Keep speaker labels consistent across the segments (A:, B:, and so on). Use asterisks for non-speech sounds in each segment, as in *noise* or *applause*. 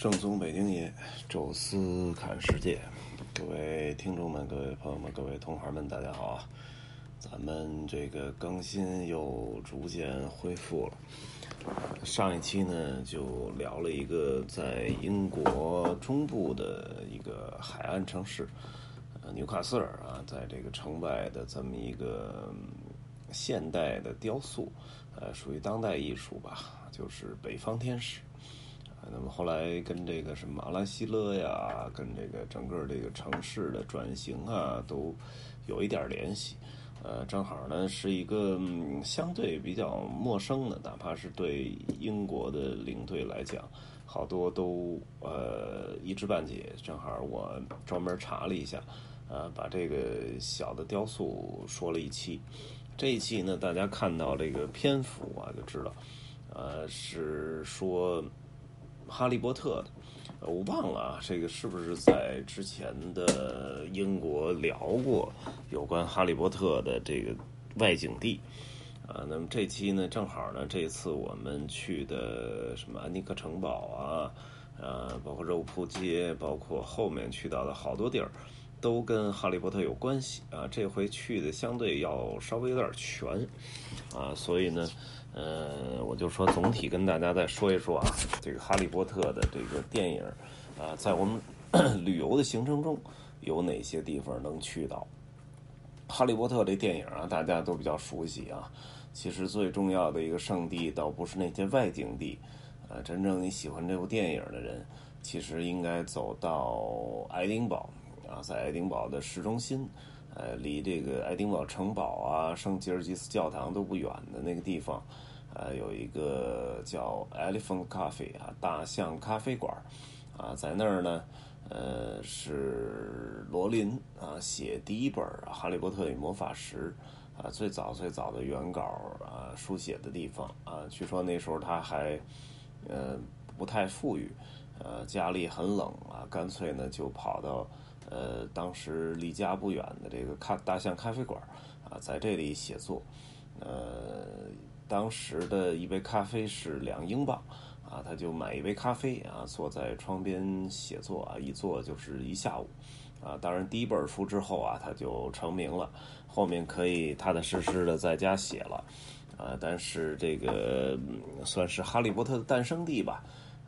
A: 正宗北京爷，宙斯看世界，各位听众们、各位朋友们、各位同行们，大家好啊！咱们这个更新又逐渐恢复了。上一期呢，就聊了一个在英国中部的一个海岸城市，呃，纽卡斯尔啊，在这个城外的这么一个现代的雕塑，呃，属于当代艺术吧，就是北方天使。那么后来跟这个什么阿拉希勒呀，跟这个整个这个城市的转型啊，都有一点联系。呃，正好呢是一个相对比较陌生的，哪怕是对英国的领队来讲，好多都呃一知半解。正好我专门查了一下，呃，把这个小的雕塑说了一期。这一期呢，大家看到这个篇幅啊，就知道，呃，是说。哈利波特的，我忘了啊，这个是不是在之前的英国聊过有关哈利波特的这个外景地啊？那么这期呢，正好呢，这次我们去的什么安妮克城堡啊，啊，包括肉铺街，包括后面去到的好多地儿，都跟哈利波特有关系啊。这回去的相对要稍微有点全啊，所以呢。呃，我就说总体跟大家再说一说啊，这个《哈利波特》的这个电影啊，在我们 *clears throat* 旅游的行程中有哪些地方能去到？《哈利波特》这电影啊，大家都比较熟悉啊。其实最重要的一个圣地，倒不是那些外景地，呃，真正你喜欢这部电影的人，其实应该走到爱丁堡啊，在爱丁堡的市中心。呃，离这个爱丁堡城堡啊、圣吉尔吉斯教堂都不远的那个地方，呃，有一个叫 Elephant Coffee 啊，大象咖啡馆啊，在那儿呢，呃，是罗琳啊写第一本《哈利波特与魔法石》啊，最早最早的原稿啊书写的地方啊，据说那时候他还呃不太富裕，呃，家里很冷啊，干脆呢就跑到。呃，当时离家不远的这个咖大象咖啡馆啊，在这里写作。呃，当时的一杯咖啡是两英镑啊，他就买一杯咖啡啊，坐在窗边写作啊，一坐就是一下午啊。当然，第一本书之后啊，他就成名了，后面可以踏踏实实的在家写了啊。但是这个算是哈利波特的诞生地吧。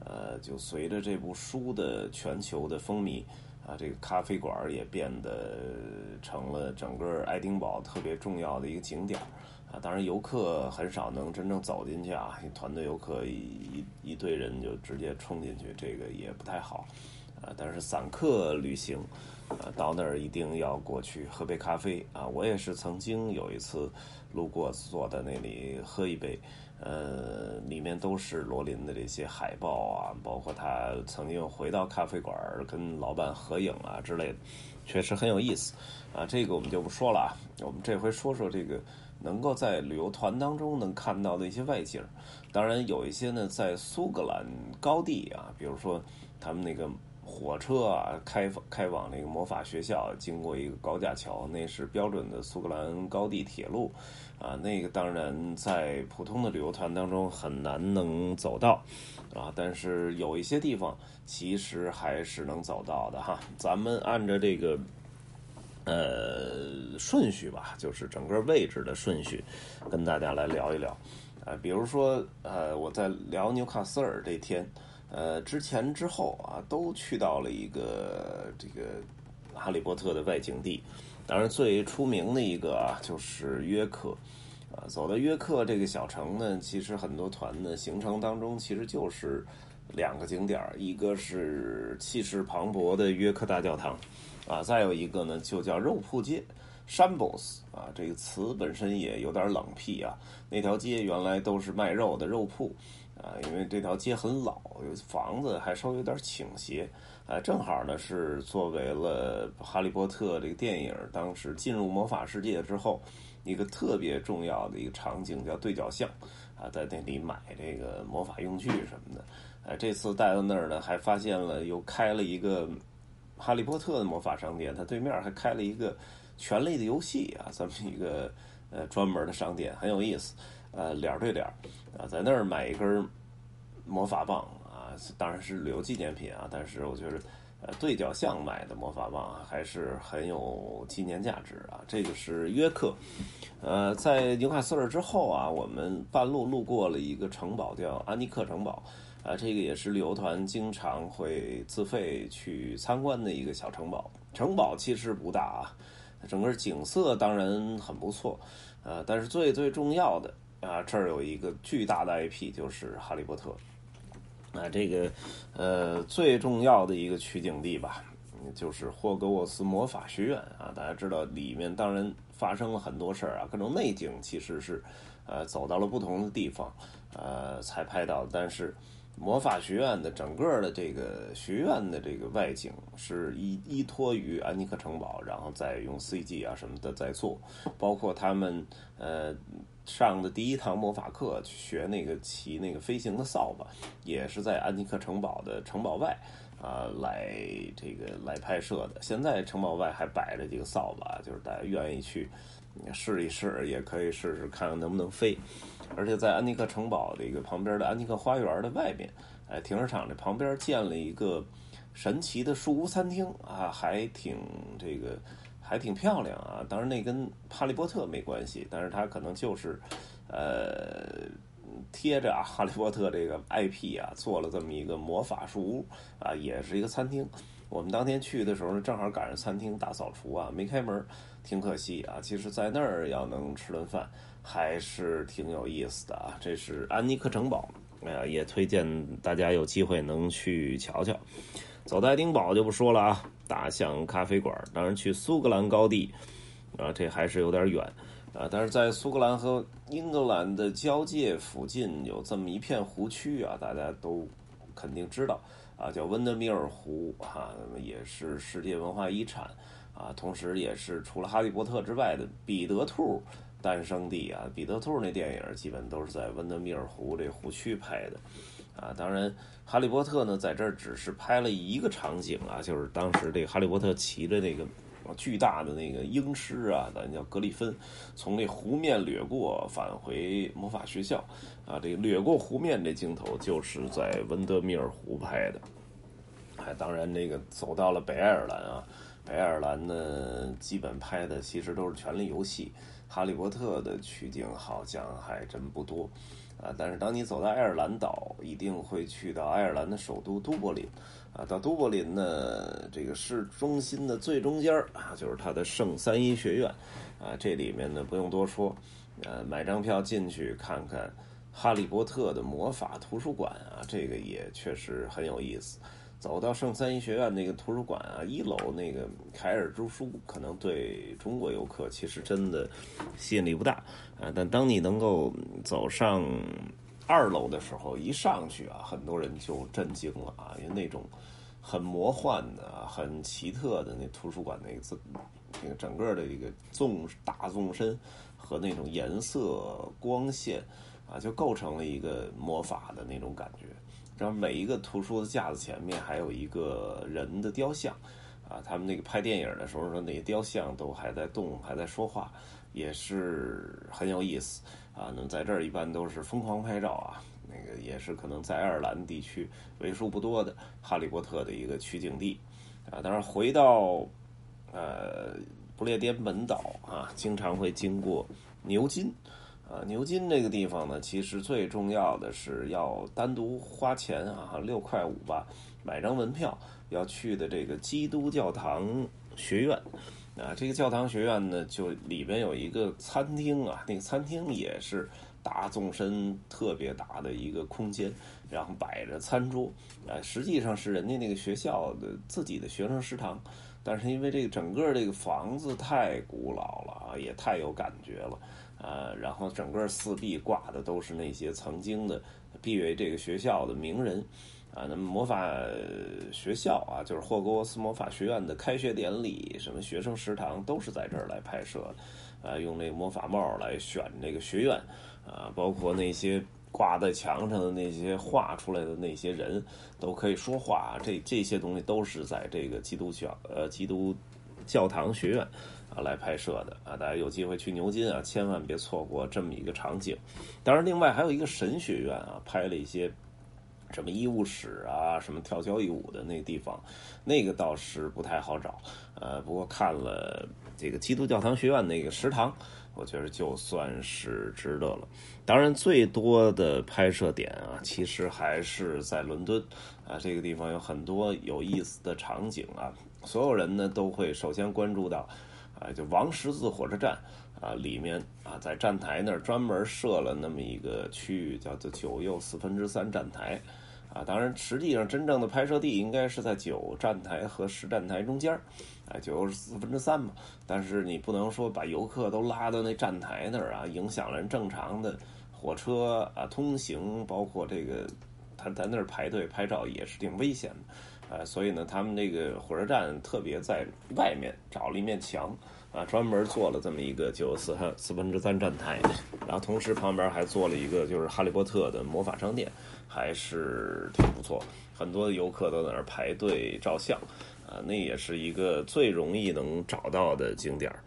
A: 呃，就随着这部书的全球的风靡。啊，这个咖啡馆也变得成了整个爱丁堡特别重要的一个景点啊。当然，游客很少能真正走进去啊，团队游客一一队人就直接冲进去，这个也不太好啊。但是散客旅行啊，到那儿一定要过去喝杯咖啡啊。我也是曾经有一次路过，坐在那里喝一杯。呃，里面都是罗琳的这些海报啊，包括他曾经回到咖啡馆跟老板合影啊之类的，确实很有意思啊。这个我们就不说了啊，我们这回说说这个能够在旅游团当中能看到的一些外景。当然有一些呢，在苏格兰高地啊，比如说他们那个火车啊开开往那个魔法学校，经过一个高架桥，那是标准的苏格兰高地铁路。啊，那个当然在普通的旅游团当中很难能走到，啊，但是有一些地方其实还是能走到的哈。咱们按照这个呃顺序吧，就是整个位置的顺序，跟大家来聊一聊。啊，比如说呃，我在聊纽卡斯尔这天，呃，之前之后啊，都去到了一个这个哈利波特的外景地。当然，最出名的一个啊，就是约克，啊，走到约克这个小城呢，其实很多团的行程当中，其实就是两个景点一个是气势磅礴的约克大教堂，啊，再有一个呢，就叫肉铺街 （Shambles） 啊，这个词本身也有点冷僻啊，那条街原来都是卖肉的肉铺，啊，因为这条街很老，房子还稍微有点倾斜。啊，正好呢，是作为了《哈利波特》这个电影当时进入魔法世界之后一个特别重要的一个场景，叫对角巷啊，在那里买这个魔法用具什么的。呃，这次带到那儿呢，还发现了又开了一个《哈利波特》的魔法商店，它对面还开了一个权力的游戏啊，这么一个呃专门的商店，很有意思。呃，脸对脸啊，在那儿买一根魔法棒啊。当然是旅游纪念品啊，但是我觉得。呃，对角巷买的魔法棒还是很有纪念价值啊。这个是约克，呃，在纽卡斯尔之后啊，我们半路路过了一个城堡，叫安尼克城堡，啊，这个也是旅游团经常会自费去参观的一个小城堡。城堡其实不大啊，整个景色当然很不错，呃，但是最最重要的啊，这儿有一个巨大的 IP，就是哈利波特。啊，这个，呃，最重要的一个取景地吧，就是霍格沃茨魔法学院啊。大家知道，里面当然发生了很多事儿啊，各种内景其实是，呃，走到了不同的地方，呃，才拍到。但是，魔法学院的整个的这个学院的这个外景是依依托于安尼克城堡，然后再用 CG 啊什么的在做，包括他们，呃。上的第一堂魔法课，去学那个骑那个飞行的扫把，也是在安尼克城堡的城堡外啊来这个来拍摄的。现在城堡外还摆着几个扫把，就是大家愿意去试一试，也可以试试看看能不能飞。而且在安尼克城堡这个旁边的安尼克花园的外面，哎，停车场这旁边建了一个神奇的树屋餐厅啊，还挺这个。还挺漂亮啊，当然那跟哈利波特没关系，但是它可能就是，呃，贴着哈利波特这个 IP 啊做了这么一个魔法树屋啊，也是一个餐厅。我们当天去的时候呢，正好赶上餐厅大扫除啊，没开门，挺可惜啊。其实，在那儿要能吃顿饭，还是挺有意思的啊。这是安妮克城堡，哎呀，也推荐大家有机会能去瞧瞧。走到爱丁堡就不说了啊。大象咖啡馆，当然去苏格兰高地，啊，这还是有点远，啊，但是在苏格兰和英格兰的交界附近有这么一片湖区啊，大家都肯定知道啊，叫温德米尔湖啊，也是世界文化遗产啊，同时也是除了哈利波特之外的彼得兔诞生地啊，彼得兔那电影基本都是在温德米尔湖这湖区拍的。啊，当然，哈利波特呢，在这儿只是拍了一个场景啊，就是当时这个哈利波特骑着那个巨大的那个鹰狮啊，咱叫格里芬，从那湖面掠过，返回魔法学校啊。这个掠过湖面这镜头就是在温德米尔湖拍的。哎，当然，那个走到了北爱尔兰啊，北爱尔兰呢，基本拍的其实都是《权力游戏》，哈利波特的取景好像还真不多。啊，但是当你走到爱尔兰岛，一定会去到爱尔兰的首都都柏林，啊，到都柏林呢，这个市中心的最中间啊，就是它的圣三一学院，啊，这里面呢不用多说，呃，买张票进去看看《哈利波特》的魔法图书馆啊，这个也确实很有意思。走到圣三一学院那个图书馆啊，一楼那个凯尔之书，可能对中国游客其实真的吸引力不大啊。但当你能够走上二楼的时候，一上去啊，很多人就震惊了啊，因为那种很魔幻的、很奇特的那图书馆那个字，那个整个的一个纵大纵深和那种颜色光线啊，就构成了一个魔法的那种感觉。然后每一个图书的架子前面还有一个人的雕像，啊，他们那个拍电影的时候说那些雕像都还在动，还在说话，也是很有意思啊。那么在这儿一般都是疯狂拍照啊，那个也是可能在爱尔兰地区为数不多的哈利波特的一个取景地啊。当然回到呃不列颠本岛啊，经常会经过牛津。啊，牛津这个地方呢，其实最重要的是要单独花钱啊，六块五吧，买张门票要去的这个基督教堂学院。啊，这个教堂学院呢，就里边有一个餐厅啊，那个餐厅也是大纵深特别大的一个空间，然后摆着餐桌，啊，实际上是人家那个学校的自己的学生食堂，但是因为这个整个这个房子太古老了啊，也太有感觉了。呃，然后整个四壁挂的都是那些曾经的毕业这个学校的名人，啊，那么魔法学校啊，就是霍格沃茨魔法学院的开学典礼，什么学生食堂都是在这儿来拍摄的，啊，用那个魔法帽来选这个学院，啊，包括那些挂在墙上的那些画出来的那些人都可以说话，这这些东西都是在这个基督教呃基督教堂学院。啊，来拍摄的啊，大家有机会去牛津啊，千万别错过这么一个场景。当然，另外还有一个神学院啊，拍了一些什么医务室啊，什么跳交谊舞的那个地方，那个倒是不太好找。呃，不过看了这个基督教堂学院那个食堂，我觉得就算是值得了。当然，最多的拍摄点啊，其实还是在伦敦啊，这个地方有很多有意思的场景啊。所有人呢都会首先关注到，啊，就王十字火车站啊里面啊，在站台那儿专门设了那么一个区域，叫做九又四分之三站台。啊，当然，实际上真正的拍摄地应该是在九站台和十站台中间儿，啊，九四分之三嘛。但是你不能说把游客都拉到那站台那儿啊，影响了人正常的火车啊通行，包括这个他在那儿排队拍照也是挺危险的，啊，所以呢，他们那个火车站特别在外面找了一面墙。啊，专门做了这么一个九四四分之三站台，然后同时旁边还做了一个就是哈利波特的魔法商店，还是挺不错。很多游客都在那儿排队照相，啊，那也是一个最容易能找到的景点儿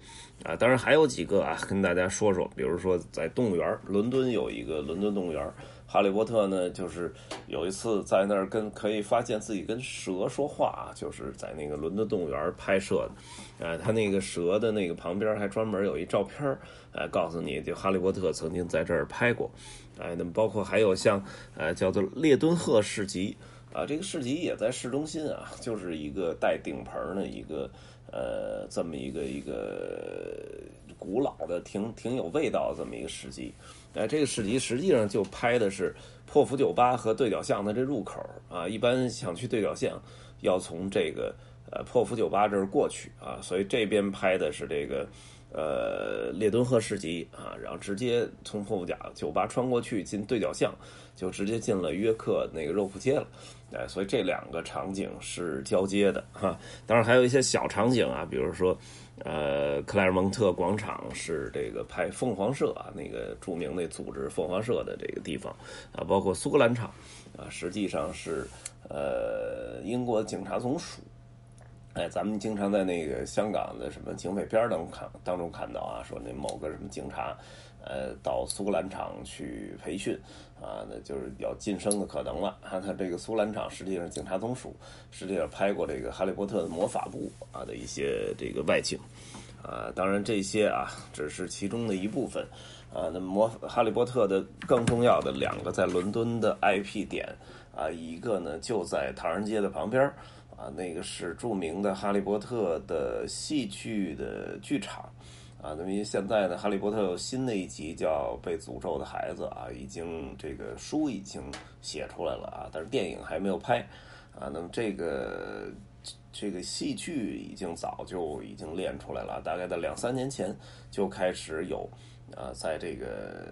A: 啊。当然还有几个啊，跟大家说说，比如说在动物园，伦敦有一个伦敦动物园。哈利波特呢，就是有一次在那儿跟可以发现自己跟蛇说话啊，就是在那个伦敦动物园拍摄的。啊，他那个蛇的那个旁边还专门有一照片儿呃，告诉你就哈利波特曾经在这儿拍过。哎，那么包括还有像呃叫做列敦赫市集啊，这个市集也在市中心啊，就是一个带顶棚的一个呃这么一个一个古老的、挺挺有味道的这么一个市集。哎，这个市集实际上就拍的是破釜酒吧和对角巷的这入口啊。一般想去对角巷，要从这个呃破釜酒吧这儿过去啊。所以这边拍的是这个呃列敦赫市集啊，然后直接从破釜甲酒吧穿过去进对角巷，就直接进了约克那个肉铺街了。哎，所以这两个场景是交接的哈。当然还有一些小场景啊，比如说。呃，克莱尔蒙特广场是这个拍凤凰社啊，那个著名的组织凤凰社的这个地方啊，包括苏格兰场啊，实际上是呃英国警察总署。哎，咱们经常在那个香港的什么警匪片当中看当中看到啊，说那某个什么警察。呃，到苏格兰场去培训，啊，那就是要晋升的可能了。啊，*laughs* 他这个苏格兰场实际上警察总署，实际上拍过这个《哈利波特》的魔法部啊的一些这个外景，啊，当然这些啊只是其中的一部分，啊，那魔《哈利波特》的更重要的两个在伦敦的 IP 点啊，一个呢就在唐人街的旁边啊，那个是著名的《哈利波特》的戏剧的剧场。啊，那么现在呢，《哈利波特》有新的一集叫《被诅咒的孩子》啊，已经这个书已经写出来了啊，但是电影还没有拍啊。那么这个这个戏剧已经早就已经练出来了，大概在两三年前就开始有啊，在这个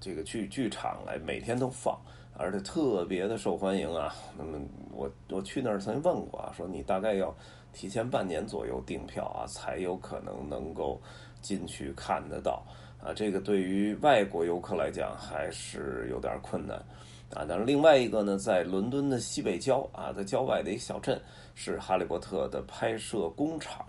A: 这个剧剧场来每天都放，而且特别的受欢迎啊。那么我我去那儿曾经问过啊，说你大概要提前半年左右订票啊，才有可能能够。进去看得到啊，这个对于外国游客来讲还是有点困难啊。但是另外一个呢，在伦敦的西北郊啊，在郊外的一个小镇是《哈利波特》的拍摄工厂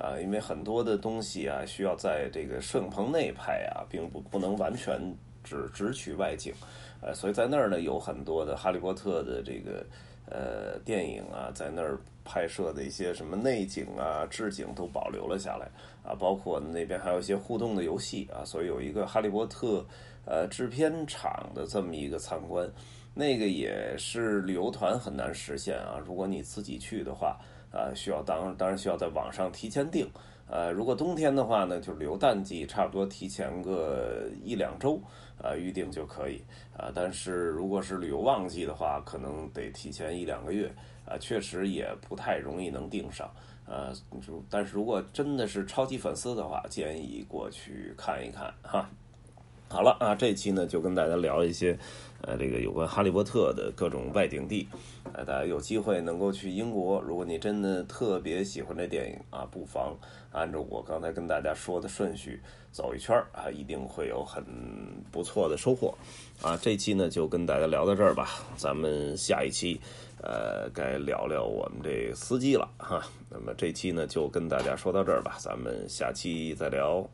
A: 啊，因为很多的东西啊需要在这个摄影棚内拍啊，并不不能完全只只取外景，呃，所以在那儿呢有很多的《哈利波特》的这个。呃，电影啊，在那儿拍摄的一些什么内景啊、置景都保留了下来啊，包括那边还有一些互动的游戏啊，所以有一个《哈利波特》呃制片厂的这么一个参观，那个也是旅游团很难实现啊。如果你自己去的话啊，需要当当然需要在网上提前订。呃，如果冬天的话呢，就旅游淡季，差不多提前个一两周，啊，预定就可以，啊，但是如果是旅游旺季的话，可能得提前一两个月，啊，确实也不太容易能订上，呃，但是如果真的是超级粉丝的话，建议过去看一看哈。好了啊，这期呢就跟大家聊一些，呃，这个有关哈利波特的各种外景地，呃，大家有机会能够去英国，如果你真的特别喜欢这电影啊，不妨按照我刚才跟大家说的顺序走一圈啊，一定会有很不错的收获啊。这期呢就跟大家聊到这儿吧，咱们下一期呃该聊聊我们这司机了哈。那么这期呢就跟大家说到这儿吧，咱们下期再聊。